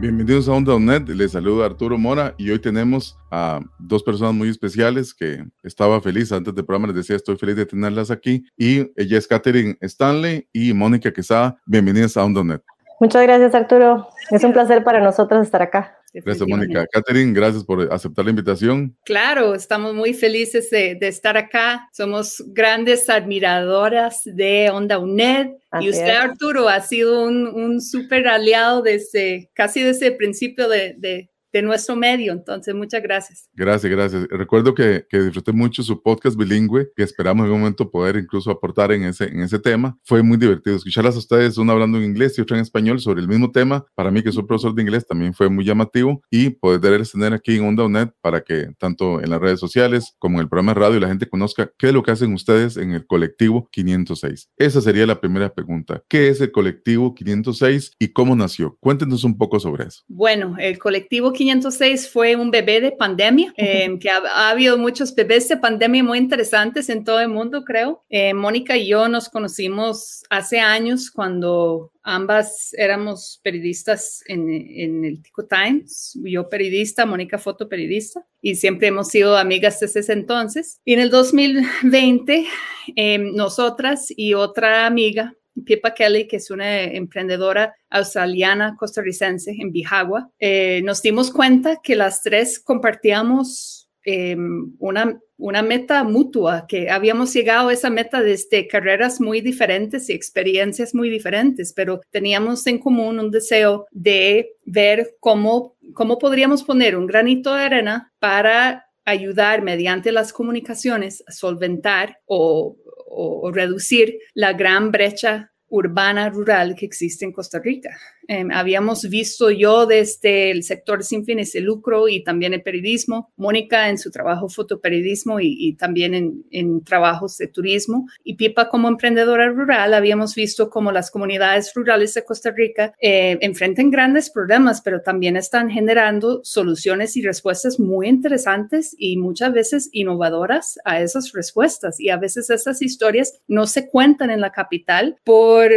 Bienvenidos a Onda UNED, les saluda Arturo Mora y hoy tenemos a dos personas muy especiales que estaba feliz antes del programa, les decía estoy feliz de tenerlas aquí y ella es Catherine Stanley y Mónica Quesada, bienvenidas a Onda UNED. Muchas gracias Arturo, es un placer para nosotros estar acá. Gracias Mónica. Catherine, gracias por aceptar la invitación. Claro, estamos muy felices de, de estar acá, somos grandes admiradoras de Onda UNED. Así y usted, es. Arturo, ha sido un, un súper aliado desde casi desde el principio de, de, de nuestro medio. Entonces, muchas gracias. Gracias, gracias. Recuerdo que, que disfruté mucho su podcast bilingüe, que esperamos en un momento poder incluso aportar en ese, en ese tema. Fue muy divertido escucharlas a ustedes, una hablando en inglés y otra en español sobre el mismo tema. Para mí, que soy profesor de inglés, también fue muy llamativo y poderles tener aquí en Onda UNED para que tanto en las redes sociales como en el programa de radio la gente conozca qué es lo que hacen ustedes en el colectivo 506. Esa sería la primera pregunta. ¿Qué es el colectivo 506 y cómo nació? Cuéntenos un poco sobre eso. Bueno, el colectivo 506 fue un bebé de pandemia, eh, que ha, ha, habido muchos bebés de pandemia muy interesantes en todo el mundo, creo. Eh, Mónica y yo nos conocimos hace años cuando ambas éramos periodistas en, en, el Tico Times, yo periodista, Mónica fotoperiodista, y siempre hemos sido amigas desde ese entonces. Y en el 2020, eh, nosotras y otra amiga, Pippa Kelly, que es una emprendedora australiana costarricense en Bijagua, eh, nos dimos cuenta que las tres compartíamos eh, una, una meta mutua, que habíamos llegado a esa meta desde carreras muy diferentes y experiencias muy diferentes, pero teníamos en común un deseo de ver cómo, cómo podríamos poner un granito de arena para ayudar mediante las comunicaciones a solventar o, o, reducir la gran brecha urbana rural que existe en Costa Rica. Eh, habíamos visto yo desde el sector sin fines de lucro y también el periodismo, Mónica en su trabajo fotoperiodismo y, y también en, en, trabajos de turismo y Pipa como emprendedora rural, habíamos visto cómo las comunidades rurales de Costa Rica eh, enfrentan grandes problemas, pero también están generando soluciones y respuestas muy interesantes y muchas veces innovadoras a esas respuestas. Y a veces esas historias no se cuentan en la capital por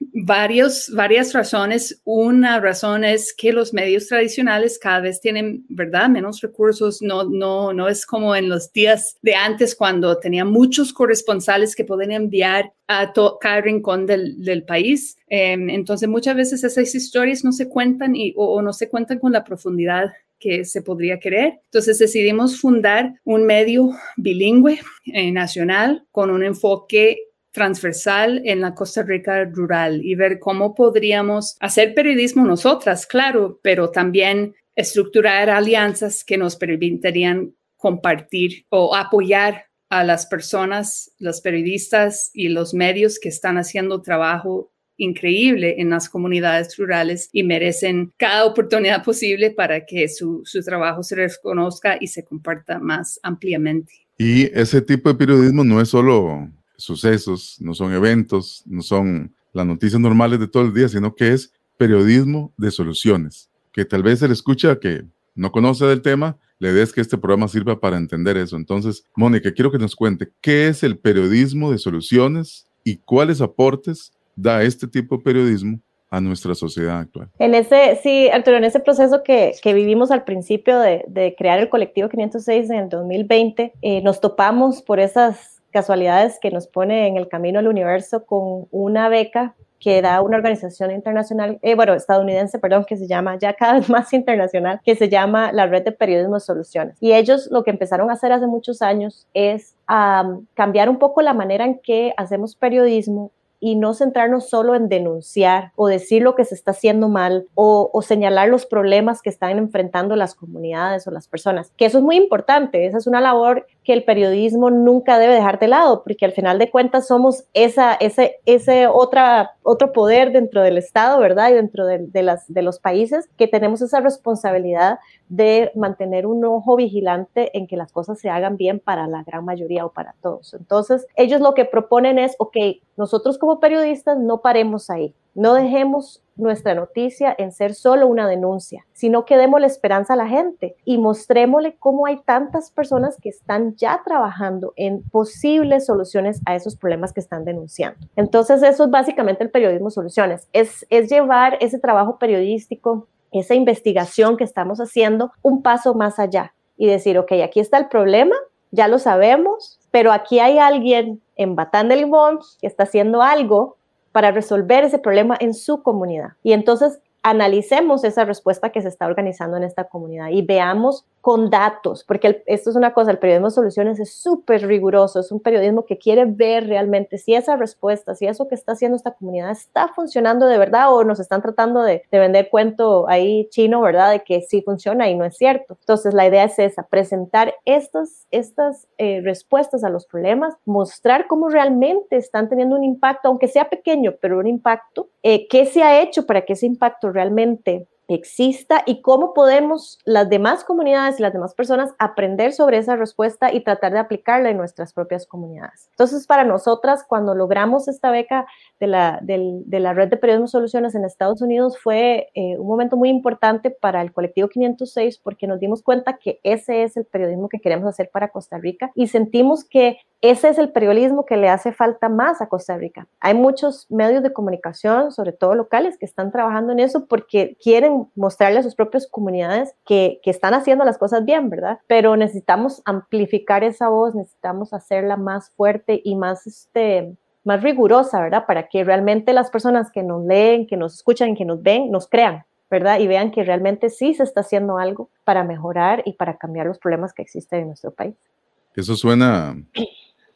varios, varias razones. Una razón es que los medios tradicionales cada vez tienen, ¿verdad?, menos recursos. No, no, no es como en los días de antes cuando tenía muchos corresponsales que podían enviar a cada rincón del, del país. Eh, entonces, muchas veces esas historias no se cuentan y, o, o no se cuentan con la profundidad que se podría querer. Entonces decidimos fundar un medio bilingüe eh, nacional con un enfoque transversal en la Costa Rica rural y ver cómo podríamos hacer periodismo nosotras, claro, pero también estructurar alianzas que nos permitirían compartir o apoyar a las personas, los periodistas y los medios que están haciendo trabajo increíble en las comunidades rurales y merecen cada oportunidad posible para que su, su trabajo se reconozca y se comparta más ampliamente. Y ese tipo de periodismo no es solo sucesos, no son eventos, no son las noticias normales de todo el día, sino que es periodismo de soluciones, que tal vez se le escucha que no conoce del tema, le des que este programa sirva para entender eso. Entonces, Mónica, quiero que nos cuente qué es el periodismo de soluciones y cuáles aportes da este tipo de periodismo a nuestra sociedad actual. En ese, sí, Arturo, en ese proceso que, que vivimos al principio de, de, crear el colectivo 506 en el 2020, eh, nos topamos por esas casualidades que nos pone en el camino al universo con una beca que da una organización internacional, eh, bueno, estadounidense, perdón, que se llama, ya cada vez más internacional, que se llama la Red de Periodismo Soluciones. Y ellos lo que empezaron a hacer hace muchos años es cambiar un poco la manera en que hacemos periodismo y no centrarnos solo en denunciar o decir lo que se está haciendo mal o, señalar los problemas que están enfrentando las comunidades o las personas, que eso es muy importante, esa es una labor que el periodismo nunca debe dejar de lado, porque al final de cuentas somos esa, ese, ese otra, otro poder dentro del Estado, ¿verdad? Y dentro de, de, las, de los países que tenemos esa responsabilidad de mantener un ojo vigilante en que las cosas se hagan bien para la gran mayoría o para todos. Entonces, ellos lo que proponen es, ok, nosotros como periodistas no paremos ahí, no dejemos nuestra noticia en ser solo una denuncia, sino que demos la esperanza a la gente y mostrémosle cómo hay tantas personas que están ya trabajando en posibles soluciones a esos problemas que están denunciando. Entonces, eso es básicamente el periodismo soluciones, es, es llevar ese trabajo periodístico, esa investigación que estamos haciendo, un paso más allá y decir, ok, aquí está el problema, ya lo sabemos, pero aquí hay alguien en Batán de Limón que está haciendo algo para resolver ese problema en su comunidad. Y entonces analicemos esa respuesta que se está organizando en esta comunidad y veamos con datos, porque esto es una cosa, el periodismo de soluciones es súper riguroso, es un periodismo que quiere ver realmente si esa respuesta, si eso que está haciendo esta comunidad está funcionando de verdad o nos están tratando de, vender cuento ahí chino, ¿verdad? De que sí funciona y no es cierto. Entonces la idea es esa, presentar estas, estas eh, respuestas a los problemas, mostrar cómo realmente están teniendo un impacto, aunque sea pequeño, pero un impacto, eh, qué se ha hecho para que ese impacto realmente exista y cómo podemos las demás comunidades y las demás personas aprender sobre esa respuesta y tratar de aplicarla en nuestras propias comunidades. Entonces, para nosotras, cuando logramos esta beca de la, de la Red de Periodismo Soluciones en Estados Unidos, fue eh, un momento muy importante para el colectivo 506 porque nos dimos cuenta que ese es el periodismo que queremos hacer para Costa Rica y sentimos que ese es el periodismo que le hace falta más a Costa Rica. Hay muchos medios de comunicación, sobre todo locales, que están trabajando en eso porque quieren mostrarle a sus propias comunidades que, que están haciendo las cosas bien, ¿verdad? Pero necesitamos amplificar esa voz, necesitamos hacerla más fuerte y más, este, más rigurosa, ¿verdad? Para que realmente las personas que nos leen, que nos escuchan, que nos ven, nos crean, ¿verdad? Y vean que realmente sí se está haciendo algo para mejorar y para cambiar los problemas que existen en nuestro país. Eso suena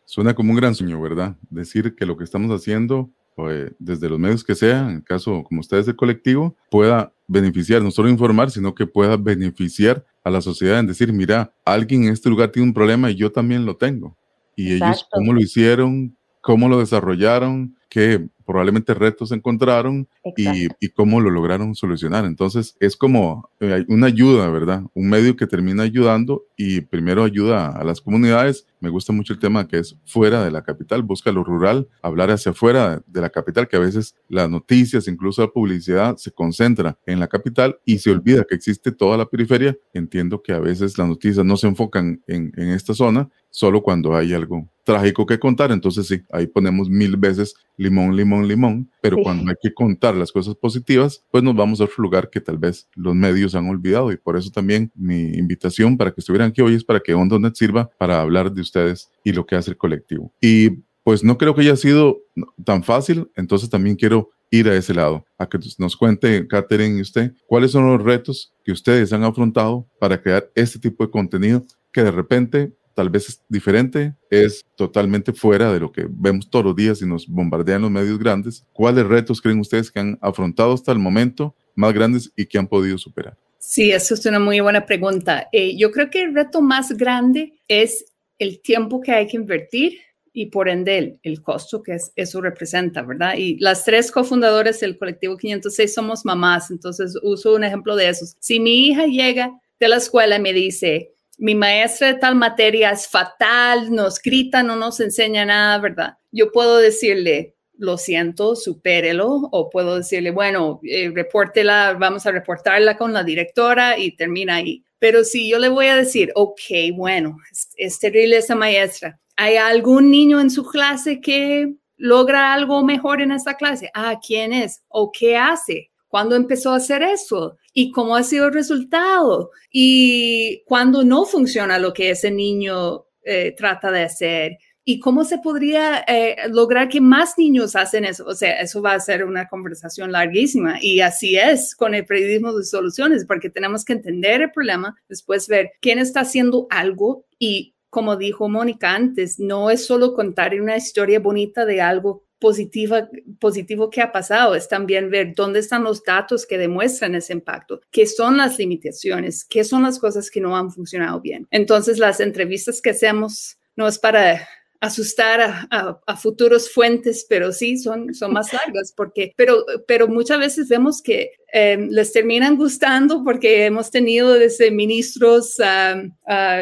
Suena como un gran sueño, ¿verdad? Decir que lo que estamos haciendo, pues, desde los medios que sean, en el caso como ustedes el colectivo, pueda beneficiar, no solo informar, sino que pueda beneficiar a la sociedad en decir, mira, alguien en este lugar tiene un problema y yo también lo tengo. Y ellos, ¿cómo lo hicieron? ¿Cómo lo desarrollaron? ¿Qué probablemente retos encontraron y, y, cómo lo lograron solucionar. Entonces es como eh, una ayuda, ¿verdad? Un medio que termina ayudando y primero ayuda a las comunidades. Me gusta mucho el tema que es fuera de la capital, busca lo rural, hablar hacia afuera de la capital, que a veces las noticias, incluso la publicidad, se concentra en la capital y se olvida que existe toda la periferia. Entiendo que a veces las noticias no se enfocan en, en esta zona, solo cuando hay algo trágico que contar. Entonces sí, ahí ponemos mil veces limón, limón limón, pero cuando hay que contar las cosas positivas, pues nos vamos a otro lugar que tal vez los medios han olvidado y por eso también mi invitación para que estuvieran aquí hoy es para que OndoNet sirva para hablar de ustedes y lo que hace el colectivo. Y pues no creo que haya sido tan fácil, entonces también quiero ir a ese lado, a que nos cuente, Catherine y usted, cuáles son los retos que ustedes han afrontado para crear este tipo de contenido que de repente tal vez es diferente, es totalmente fuera de lo que vemos todos los días y nos bombardean los medios grandes. ¿Cuáles retos creen ustedes que han afrontado hasta el momento más grandes y que han podido superar? Sí, eso es una muy buena pregunta. Eh, yo creo que el reto más grande es el tiempo que hay que invertir y por ende el, el costo que es, eso representa, ¿verdad? Y las tres cofundadoras del colectivo 506 somos mamás, entonces uso un ejemplo de esos. Si mi hija llega de la escuela y me dice, mi maestra de tal materia es fatal, nos grita, no nos enseña nada, ¿verdad? Yo puedo decirle, lo siento, supérelo, o puedo decirle, bueno, eh, repórtela, vamos a reportarla con la directora y termina ahí. Pero si yo le voy a decir, ok, bueno, es, es terrible esa maestra, ¿hay algún niño en su clase que logra algo mejor en esta clase? Ah, ¿quién es? ¿O qué hace? ¿Cuándo empezó a hacer eso? ¿Y cómo ha sido el resultado? ¿Y cuándo no funciona lo que ese niño eh, trata de hacer? ¿Y cómo se podría eh, lograr que más niños hacen eso? O sea, eso va a ser una conversación larguísima. Y así es con el periodismo de soluciones, porque tenemos que entender el problema, después ver quién está haciendo algo y como dijo Mónica antes, no es solo contar una historia bonita de algo positiva, positivo que ha pasado es también ver dónde están los datos que demuestran ese impacto, qué son las limitaciones, qué son las cosas que no han funcionado bien. Entonces, las entrevistas que hacemos no es para asustar a, futuros fuentes, pero sí son, son más largas, porque, pero, pero muchas veces vemos que em, les terminan gustando porque hemos tenido desde ministros,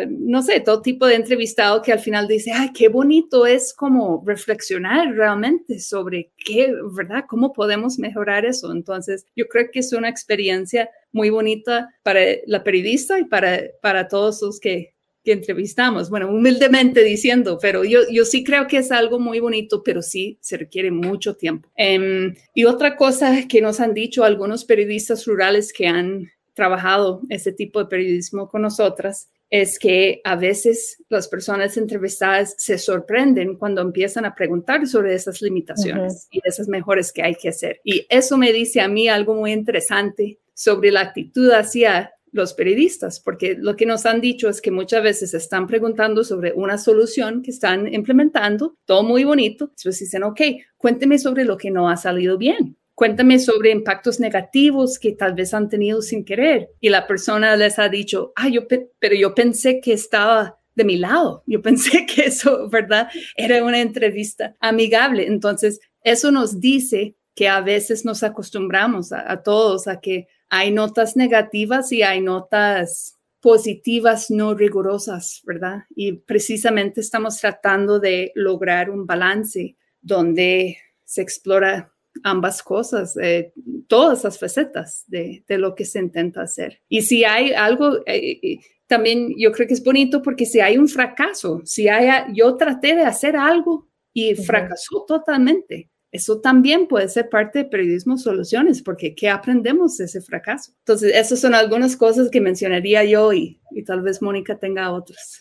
no sé, todo tipo de entrevistado que al final dice, ay, qué bonito es como reflexionar realmente sobre qué, ¿verdad? ¿Cómo podemos mejorar eso? Entonces, yo creo que es una experiencia muy bonita para la periodista y para, para todos los que que entrevistamos, bueno, humildemente diciendo, pero yo, yo sí creo que es algo muy bonito, pero sí se requiere mucho tiempo. Em, y otra cosa que nos han dicho algunos periodistas rurales que han trabajado ese tipo de periodismo con nosotras es que a veces las personas entrevistadas se sorprenden cuando empiezan a preguntar sobre esas limitaciones y esas mejores que hay que hacer. Y eso me dice a mí algo muy interesante sobre la actitud hacia los periodistas, porque lo que nos han dicho es que muchas veces están preguntando sobre una solución que están implementando, todo muy bonito, después dicen, ok, cuénteme sobre lo que no ha salido bien. Cuéntame sobre impactos negativos que tal vez han tenido sin querer. Y la persona les ha dicho, ah, yo, pero yo pensé que estaba de mi lado. Yo pensé que eso, ¿verdad? Era una entrevista amigable. Entonces, eso nos dice que a veces nos acostumbramos a todos a que hay notas negativas y hay notas positivas no rigurosas, ¿verdad? Y precisamente estamos tratando de lograr un balance donde se explora ambas cosas, eh, todas las facetas de, lo que se intenta hacer. Y si hay algo, eh, también yo creo que es bonito porque si hay un fracaso, si hay, yo traté de hacer algo y fracasó totalmente, eso también puede ser parte de periodismo soluciones, porque ¿qué aprendemos de ese fracaso? Entonces, esas son algunas cosas que mencionaría yo y, y tal vez Mónica tenga otras.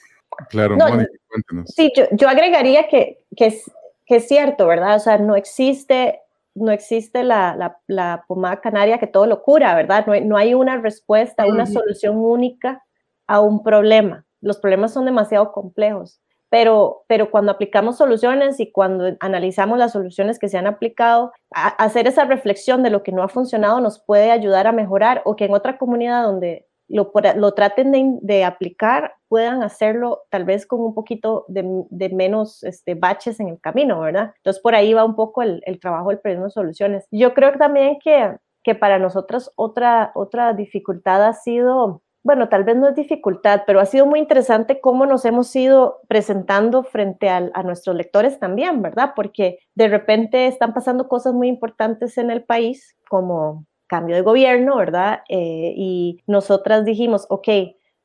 Claro, Mónica, cuéntanos. Sí, yo, yo agregaría que, que, es, que es cierto, ¿verdad? O sea, no existe no existe la, la, la, pomada canaria que todo lo cura, ¿verdad? No hay, no hay una respuesta, una solución única a un problema. Los problemas son demasiado complejos pero, pero cuando aplicamos soluciones y cuando analizamos las soluciones que se han aplicado, hacer esa reflexión de lo que no ha funcionado nos puede ayudar a mejorar o que en otra comunidad donde lo, lo traten de, aplicar puedan hacerlo tal vez con un poquito de, menos este, baches en el camino, ¿verdad? Entonces por ahí va un poco el, el trabajo del periodismo de soluciones. Yo creo también que, que para nosotros otra, otra dificultad ha sido bueno, tal vez no es dificultad, pero ha sido muy interesante cómo nos hemos ido presentando frente a, nuestros lectores también, ¿verdad? Porque de repente están pasando cosas muy importantes en el país, como cambio de gobierno, ¿verdad? Eh, y nosotras dijimos, ok,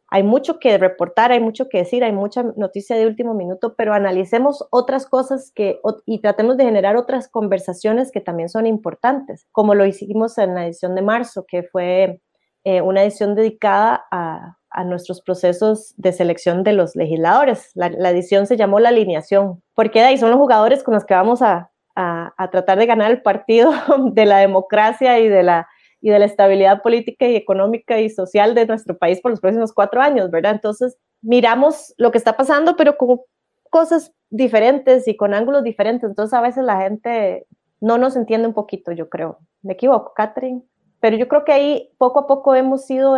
hay mucho que reportar, hay mucho que decir, hay mucha noticia de último minuto, pero analicemos otras cosas que, y tratemos de generar otras conversaciones que también son importantes, como lo hicimos en la edición de marzo, que fue eh, una edición dedicada a, nuestros procesos de selección de los legisladores. La, edición se llamó La Alineación, porque ahí son los jugadores con los que vamos a, tratar de ganar el partido de la democracia y de la, y de la estabilidad política y económica y social de nuestro país por los próximos cuatro años, ¿verdad? Entonces, miramos lo que está pasando, pero con cosas diferentes y con ángulos diferentes. Entonces, a veces la gente no nos entiende un poquito, yo creo. ¿Me equivoco, Catherine? Pero yo creo que ahí poco a poco hemos ido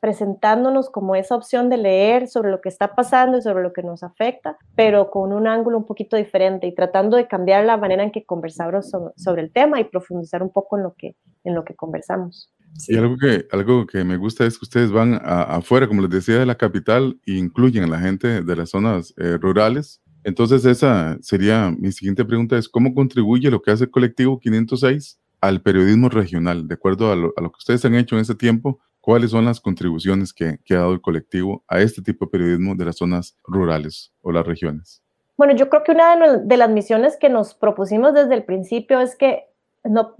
presentándonos como esa opción de leer sobre lo que está pasando y sobre lo que nos afecta, pero con un ángulo un poquito diferente y tratando de cambiar la manera en que conversamos sobre, el tema y profundizar un poco en lo que, en lo que conversamos. Y algo que, algo que me gusta es que ustedes van afuera, como les decía, de la capital e incluyen a la gente de las zonas eh, rurales. Entonces esa sería mi siguiente pregunta, es ¿cómo contribuye lo que hace el colectivo 506 al periodismo regional, de acuerdo a lo, que ustedes han hecho en ese tiempo, cuáles son las contribuciones que, ha dado el colectivo a este tipo de periodismo de las zonas rurales o las regiones. Bueno, yo creo que una de, las misiones que nos propusimos desde el principio es que no,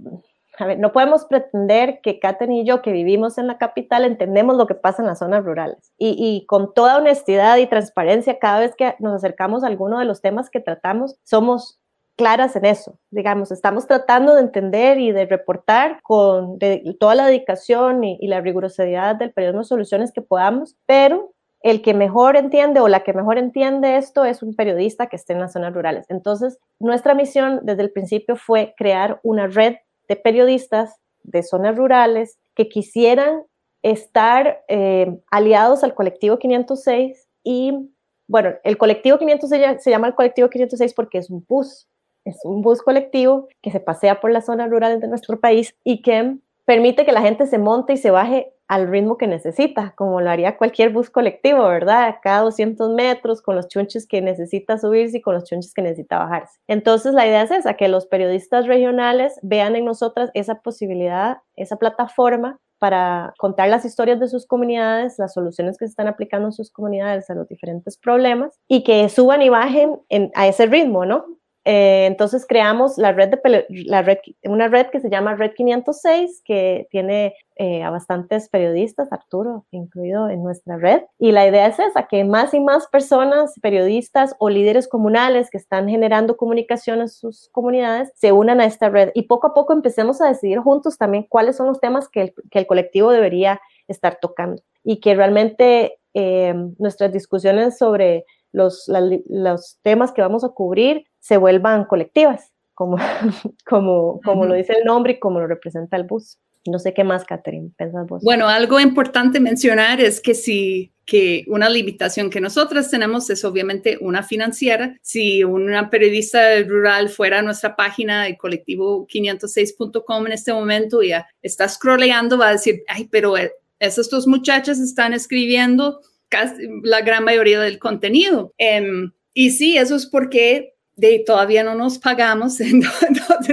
no podemos pretender que Katen y yo, que vivimos en la capital, entendemos lo que pasa en las zonas rurales. Y, con toda honestidad y transparencia, cada vez que nos acercamos a alguno de los temas que tratamos, somos claras en eso. Digamos, estamos tratando de entender y de reportar con toda la dedicación y, la rigurosidad del periodo de soluciones que podamos, pero el que mejor entiende o la que mejor entiende esto es un periodista que esté en las zonas rurales. Entonces, nuestra misión desde el principio fue crear una red de periodistas de zonas rurales que quisieran estar eh, aliados al colectivo 506 y, bueno, el colectivo 506 se llama el colectivo 506 porque es un bus, es un bus colectivo que se pasea por las zonas rurales de nuestro país y que permite que la gente se monte y se baje al ritmo que necesita, como lo haría cualquier bus colectivo, ¿verdad? Cada 200 metros, con los chunches que necesita subirse y con los chunches que necesita bajarse. Entonces, la idea es esa, que los periodistas regionales vean en nosotras esa posibilidad, esa plataforma para contar las historias de sus comunidades, las soluciones que se están aplicando en sus comunidades a los diferentes problemas y que suban y bajen a ese ritmo, ¿no? Eh, entonces creamos la red de la red, una red que se llama Red 506, que tiene eh, a bastantes periodistas, Arturo incluido en nuestra red. Y la idea es esa, que más y más personas, periodistas o líderes comunales que están generando comunicación en sus comunidades, se unan a esta red. Y poco a poco empecemos a decidir juntos también cuáles son los temas que el, que el colectivo debería estar tocando. Y que realmente eh, nuestras discusiones sobre los, los temas que vamos a cubrir se vuelvan colectivas, como, como, como lo dice el nombre y como lo representa el bus. No sé qué más, Catherine, pensás vos. Bueno, algo importante mencionar es que si que una limitación que nosotras tenemos es obviamente una financiera. Si una periodista rural fuera a nuestra página de colectivo506.com en este momento y ya está scrolleando, va a decir, ay, pero eh, esas dos muchachas están escribiendo casi la gran mayoría del contenido. Em, y sí, eso es porque de, todavía no nos pagamos, no,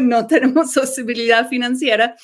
no tenemos sostenibilidad financiera,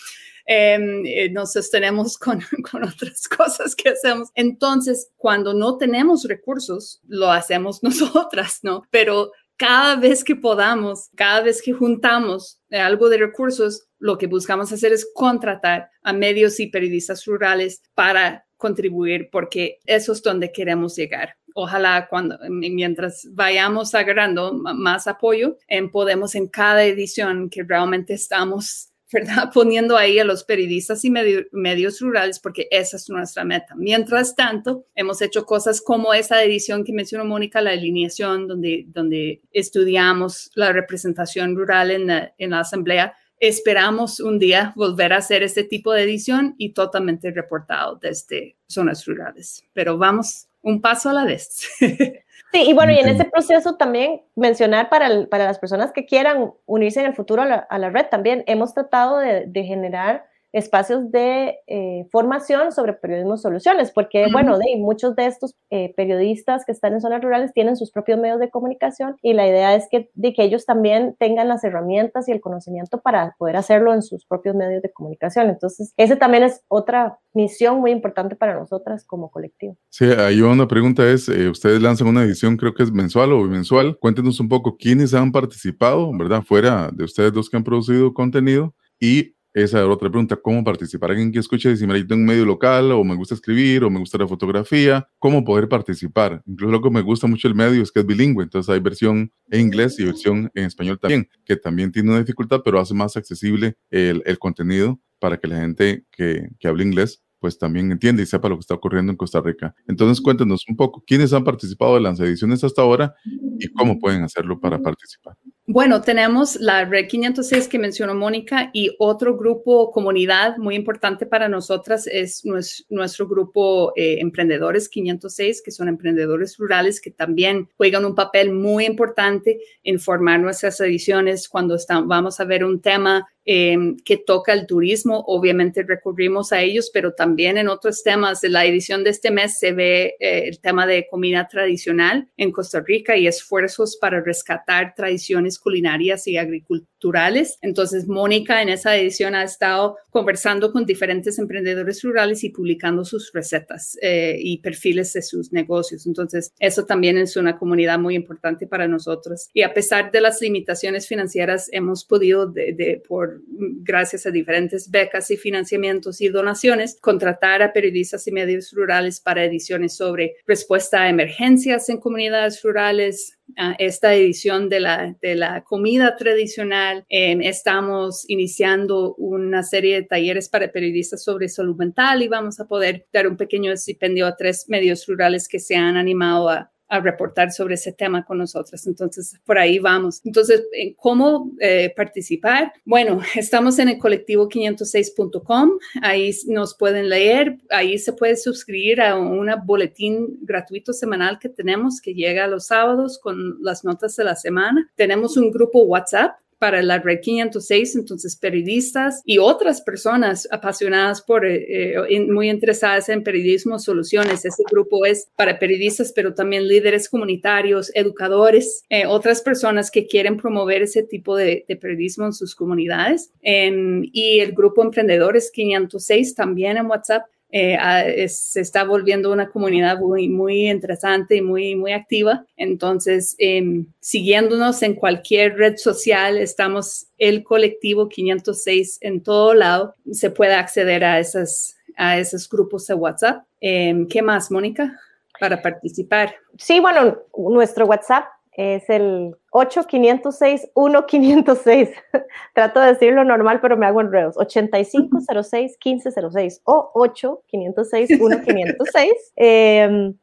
em, eh, nos sostenemos con, con, otras cosas que hacemos. Entonces, cuando no tenemos recursos, lo hacemos nosotras, ¿no? Pero cada vez que podamos, cada vez que juntamos algo de recursos, lo que buscamos hacer es contratar a medios y periodistas rurales para contribuir porque eso es donde queremos llegar. Ojalá cuando, mientras vayamos agarrando más apoyo, podemos en cada edición que realmente estamos ¿verdad? Poniendo ahí a los periodistas y medios rurales porque esa es nuestra meta. Mientras tanto, hemos hecho cosas como esa edición que mencionó Mónica, la alineación, donde, donde estudiamos la representación rural en en la asamblea Esperamos un día volver a hacer este tipo de edición y totalmente reportado desde zonas rurales, pero vamos un paso a la vez. Sí, y bueno, y en ese proceso también mencionar para, para las personas que quieran unirse en el futuro a la, red, también hemos tratado de, de generar espacios de eh, formación sobre periodismo soluciones, porque, bueno, de, muchos de estos eh, periodistas que están en zonas rurales tienen sus propios medios de comunicación y la idea es que, de que ellos también tengan las herramientas y el conocimiento para poder hacerlo en sus propios medios de comunicación. Entonces, ese también es otra misión muy importante para nosotras como colectivo. Sí, ahí una pregunta es, eh, ustedes lanzan una edición, creo que es mensual o bimensual. Cuéntenos un poco quiénes han participado, ¿verdad? Fuera de ustedes dos que han producido contenido y esa es otra pregunta, ¿cómo participar? Alguien que escuche me tengo un medio local o me gusta escribir o me gusta la fotografía, ¿cómo poder participar? Incluso lo que me gusta mucho el medio es que es bilingüe, entonces hay versión en inglés y versión en español también, que también tiene una dificultad, pero hace más accesible el, contenido para que la gente que, que hable inglés pues también entienda y sepa lo que está ocurriendo en Costa Rica. Entonces cuéntenos un poco quiénes han participado de las ediciones hasta ahora y cómo pueden hacerlo para participar. Bueno, tenemos la Red 506 que mencionó Mónica y otro grupo, comunidad muy importante para nosotras es nuestro, grupo eh, Emprendedores 506, que son emprendedores rurales que también juegan un papel muy importante en formar nuestras ediciones. Cuando vamos a ver un tema Em, que toca el turismo. Obviamente recurrimos a ellos, pero también en otros temas. De la edición de este mes se ve eh, el tema de comida tradicional en Costa Rica y esfuerzos para rescatar tradiciones culinarias y agriculturales. Entonces, Mónica en esa edición ha estado conversando con diferentes emprendedores rurales y publicando sus recetas eh, y perfiles de sus negocios. Entonces, eso también es una comunidad muy importante para nosotros. Y a pesar de las limitaciones financieras, hemos podido, de, por gracias a diferentes becas y financiamientos y donaciones, contratar a periodistas y medios rurales para ediciones sobre respuesta a emergencias en comunidades rurales, esta edición de la, de la comida tradicional. Em, estamos iniciando una serie de talleres para periodistas sobre salud mental y vamos a poder dar un pequeño estipendio a tres medios rurales que se han animado a, a reportar sobre ese tema con nosotros. Entonces, por ahí vamos. Entonces, ¿cómo eh, participar? Bueno, estamos en el colectivo 506.com, ahí nos pueden leer, ahí se puede suscribir a un boletín gratuito semanal que tenemos que llega los sábados con las notas de la semana. Tenemos un grupo WhatsApp para la Red 506, entonces periodistas y otras personas apasionadas por, eh, eh, muy interesadas en periodismo soluciones. Ese grupo es para periodistas, pero también líderes comunitarios, educadores, eh, otras personas que quieren promover ese tipo de, periodismo en sus comunidades. Em, y el grupo Emprendedores 506 también en WhatsApp eh, se está volviendo una comunidad muy, muy interesante y muy, muy activa. Entonces, em, siguiéndonos en cualquier red social, estamos el colectivo 506 en todo lado. Se puede acceder a, esas, a esos grupos de WhatsApp. Em, ¿Qué más, Mónica, para participar? Sí, bueno, nuestro WhatsApp es el 8506-1506. Trato de decirlo normal, pero me hago enredos. 8506-1506 o 8506-1506. eh,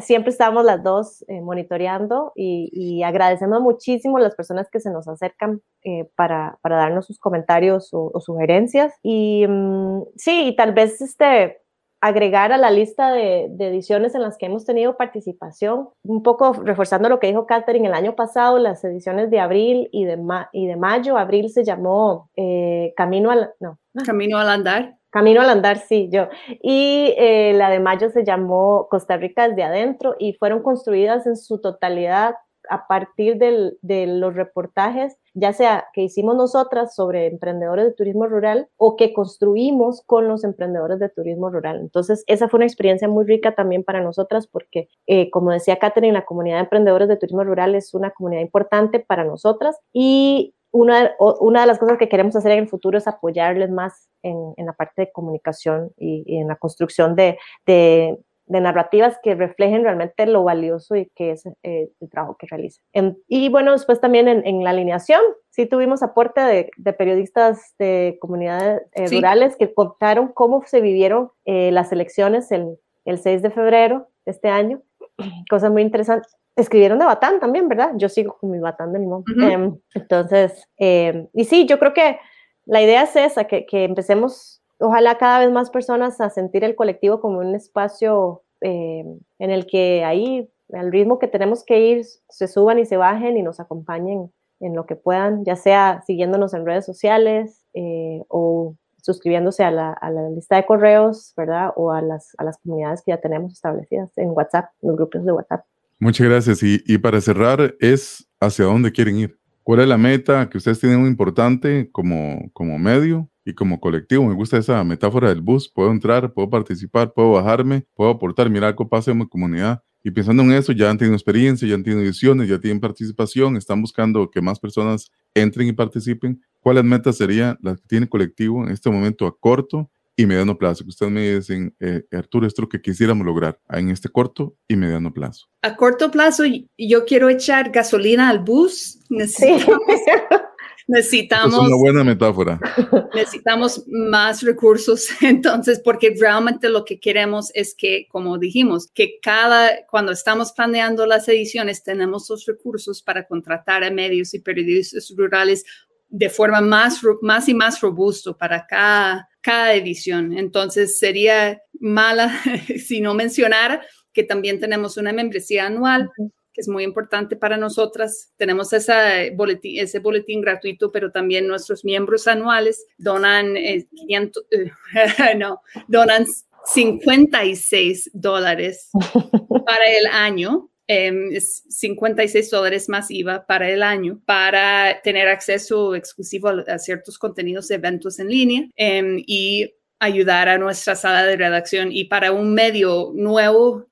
siempre estamos las dos eh, monitoreando y, agradecemos muchísimo a las personas que se nos acercan eh, para, para, darnos sus comentarios o, sugerencias. Y mm, sí, tal vez este, agregar a la lista de, ediciones en las que hemos tenido participación, un poco reforzando lo que dijo Catherine el año pasado, las ediciones de abril y de, y de mayo, abril se llamó eh, Camino al, no. Camino al andar. Camino al andar, sí, yo. Y eh, la de mayo se llamó Costa Rica desde adentro y fueron construidas en su totalidad a partir de los reportajes, ya sea que hicimos nosotras sobre emprendedores de turismo rural o que construimos con los emprendedores de turismo rural. Entonces, esa fue una experiencia muy rica también para nosotras porque, eh, como decía Catherine, la comunidad de emprendedores de turismo rural es una comunidad importante para nosotras y una, de las cosas que queremos hacer en el futuro es apoyarles más en, la parte de comunicación y, en la construcción de de narrativas que reflejen realmente lo valioso y que es eh, el trabajo que realizan. y bueno, después también en, la alineación, sí tuvimos aporte de, periodistas de comunidades eh, rurales que contaron cómo se vivieron eh, las elecciones el, el 6 de febrero de este año. Cosas muy interesantes. Escribieron de Batán también, ¿verdad? Yo sigo con mi Batán de Limón. Em, entonces, em, y sí, yo creo que la idea es esa, que, que empecemos ojalá cada vez más personas a sentir el colectivo como un espacio eh, en el que ahí, al ritmo que tenemos que ir, se suban y se bajen y nos acompañen en lo que puedan, ya sea siguiéndonos en redes sociales eh, o suscribiéndose a la, lista de correos, ¿verdad? O a las, a las comunidades que ya tenemos establecidas en WhatsApp, los grupos de WhatsApp. Muchas gracias. Y, y para cerrar, es hacia dónde quieren ir. ¿Cuál es la meta que ustedes tienen muy importante como, como medio y como colectivo. Me gusta esa metáfora del bus. Puedo entrar, puedo participar, puedo bajarme, puedo aportar. Mira algo pasa en mi comunidad. Y pensando en eso, ya han tenido experiencia, ya han tenido ediciones, ya tienen participación, están buscando que más personas entren y participen. ¿Cuáles metas serían las que tiene el colectivo en este momento a corto y mediano plazo? Que ustedes me dicen, eh, Arturo, esto es lo que quisiéramos lograr en este corto y mediano plazo. A corto plazo, yo quiero echar gasolina al bus. necesitamos... Es una buena metáfora. Necesitamos más recursos, entonces, porque realmente lo que queremos es que, como dijimos, que cada, cuando estamos planeando las ediciones, tenemos los recursos para contratar a medios y periodistas rurales de forma más, más y más robusto para cada, cada edición. Entonces, sería mala si no mencionara que también tenemos una membresía anual es muy importante para nosotras. Tenemos esa boletín, ese boletín gratuito, pero también nuestros miembros anuales donan 500, eh, eh, no, donan 56 dólares para el año. 56 em, dólares más IVA para el año para tener acceso exclusivo a, ciertos contenidos de eventos en línea em, y ayudar a nuestra sala de redacción y para un medio nuevo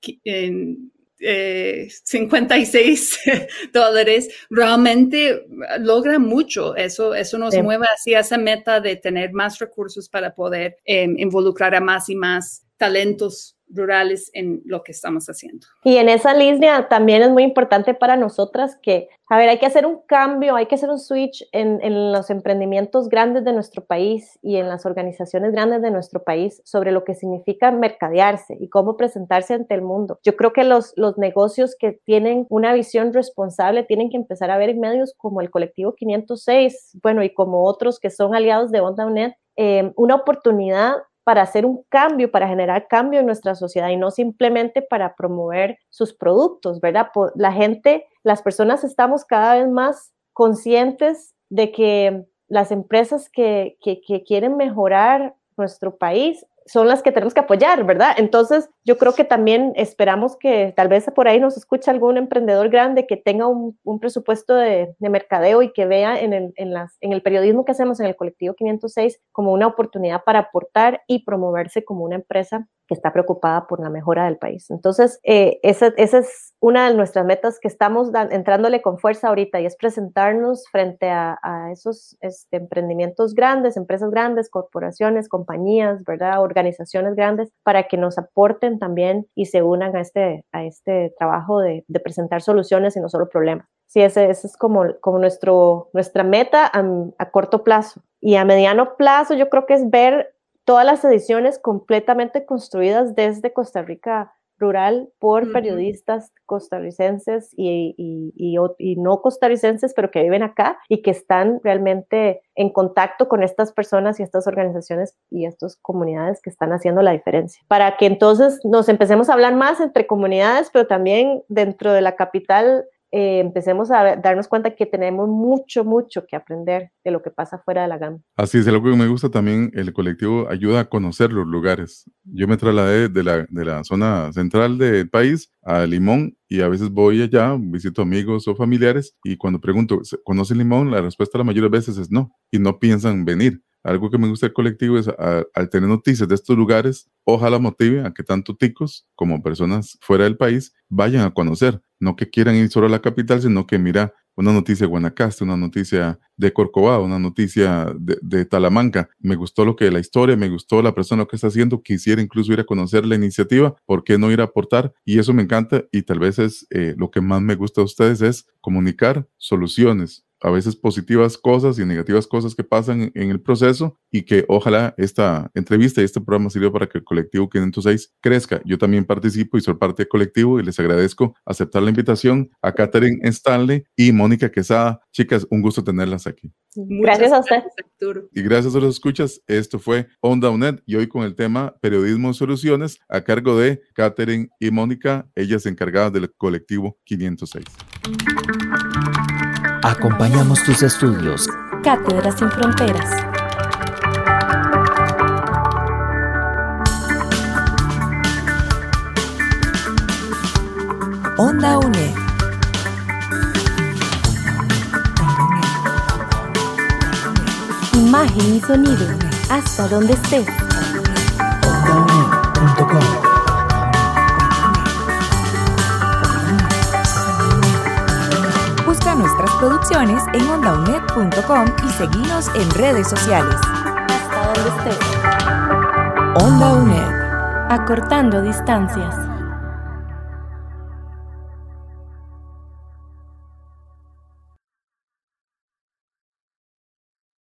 56 eh, dólares, realmente logra mucho. Eso, eso nos mueve hacia esa meta de tener más recursos para poder em, involucrar a más y más talentos rurales en lo que estamos haciendo. Y en esa línea también es muy importante para nosotras que, a ver, hay que hacer un cambio, hay que hacer un switch en, en, los emprendimientos grandes de nuestro país y en las organizaciones grandes de nuestro país sobre lo que significa mercadearse y cómo presentarse ante el mundo. Yo creo que los, los negocios que tienen una visión responsable tienen que empezar a ver en medios como el colectivo 506, bueno, y como otros que son aliados de Onda UNED, eh, una oportunidad para hacer un cambio, para generar cambio en nuestra sociedad y no simplemente para promover sus productos, ¿verdad? La gente, las personas estamos cada vez más conscientes de que las empresas que, que, quieren mejorar nuestro país son las que tenemos que apoyar, ¿verdad? Entonces, yo creo que también esperamos que tal vez por ahí nos escuche algún emprendedor grande que tenga un, presupuesto de, mercadeo y que vea en el, en, las, en el periodismo que hacemos en el colectivo 506 como una oportunidad para aportar y promoverse como una empresa que está preocupada por la mejora del país. Entonces, eh, esa, esa, es una de nuestras metas que estamos entrándole con fuerza ahorita y es presentarnos frente a, esos este, emprendimientos grandes, empresas grandes, corporaciones, compañías, ¿verdad? Organizaciones grandes para que nos aporten también y se unan a este, a este trabajo de, presentar soluciones y no solo problemas. Sí, ese es como, como nuestro, nuestra meta a, a corto plazo. Y a mediano plazo yo creo que es ver todas las ediciones completamente construidas desde Costa Rica rural por periodistas costarricenses y, y, no costarricenses, pero que viven acá y que están realmente en contacto con estas personas y estas organizaciones y estas comunidades que están haciendo la diferencia. Para que entonces nos empecemos a hablar más entre comunidades, pero también dentro de la capital eh, empecemos a darnos cuenta que tenemos mucho, mucho que aprender de lo que pasa fuera de la gama. Así es, algo que me gusta también, el colectivo ayuda a conocer los lugares. Yo me trasladé de la, de la zona central del país a Limón y a veces voy allá, visito amigos o familiares y cuando pregunto, ¿conoce Limón? La respuesta la mayoría de veces es no y no piensan venir. Algo que me gusta del colectivo es al tener noticias de estos lugares, ojalá motive a que tanto ticos como personas fuera del país vayan a conocer, no que quieran ir solo a la capital, sino que mira una noticia de Guanacaste, una noticia de Corcovado, una noticia de, Talamanca. Me gustó lo que la historia, me gustó la persona que está haciendo, quisiera incluso ir a conocer la iniciativa, ¿por qué no ir a aportar? Y eso me encanta y tal vez es eh, lo que más me gusta de ustedes es comunicar soluciones, a veces positivas cosas y negativas cosas que pasan en el proceso y que ojalá esta entrevista y este programa sirva para que el colectivo 506 crezca. Yo también participo y soy parte del colectivo y les agradezco aceptar la invitación a Catherine Stanley y Mónica Quesada. Chicas, un gusto tenerlas aquí. Gracias a usted. Y gracias a los escuchas. Esto fue Onda UNED y hoy con el tema Periodismo Soluciones a cargo de Catherine y Mónica, ellas encargadas del colectivo 506. Acompañamos tus estudios. Cátedras sin Fronteras. Onda UNE. Imagen y sonido. Hasta donde estés. OndaUNE.com producciones en ondaunet.com y seguimos en redes sociales. Hasta donde estés. Onda UNED. Acortando distancias.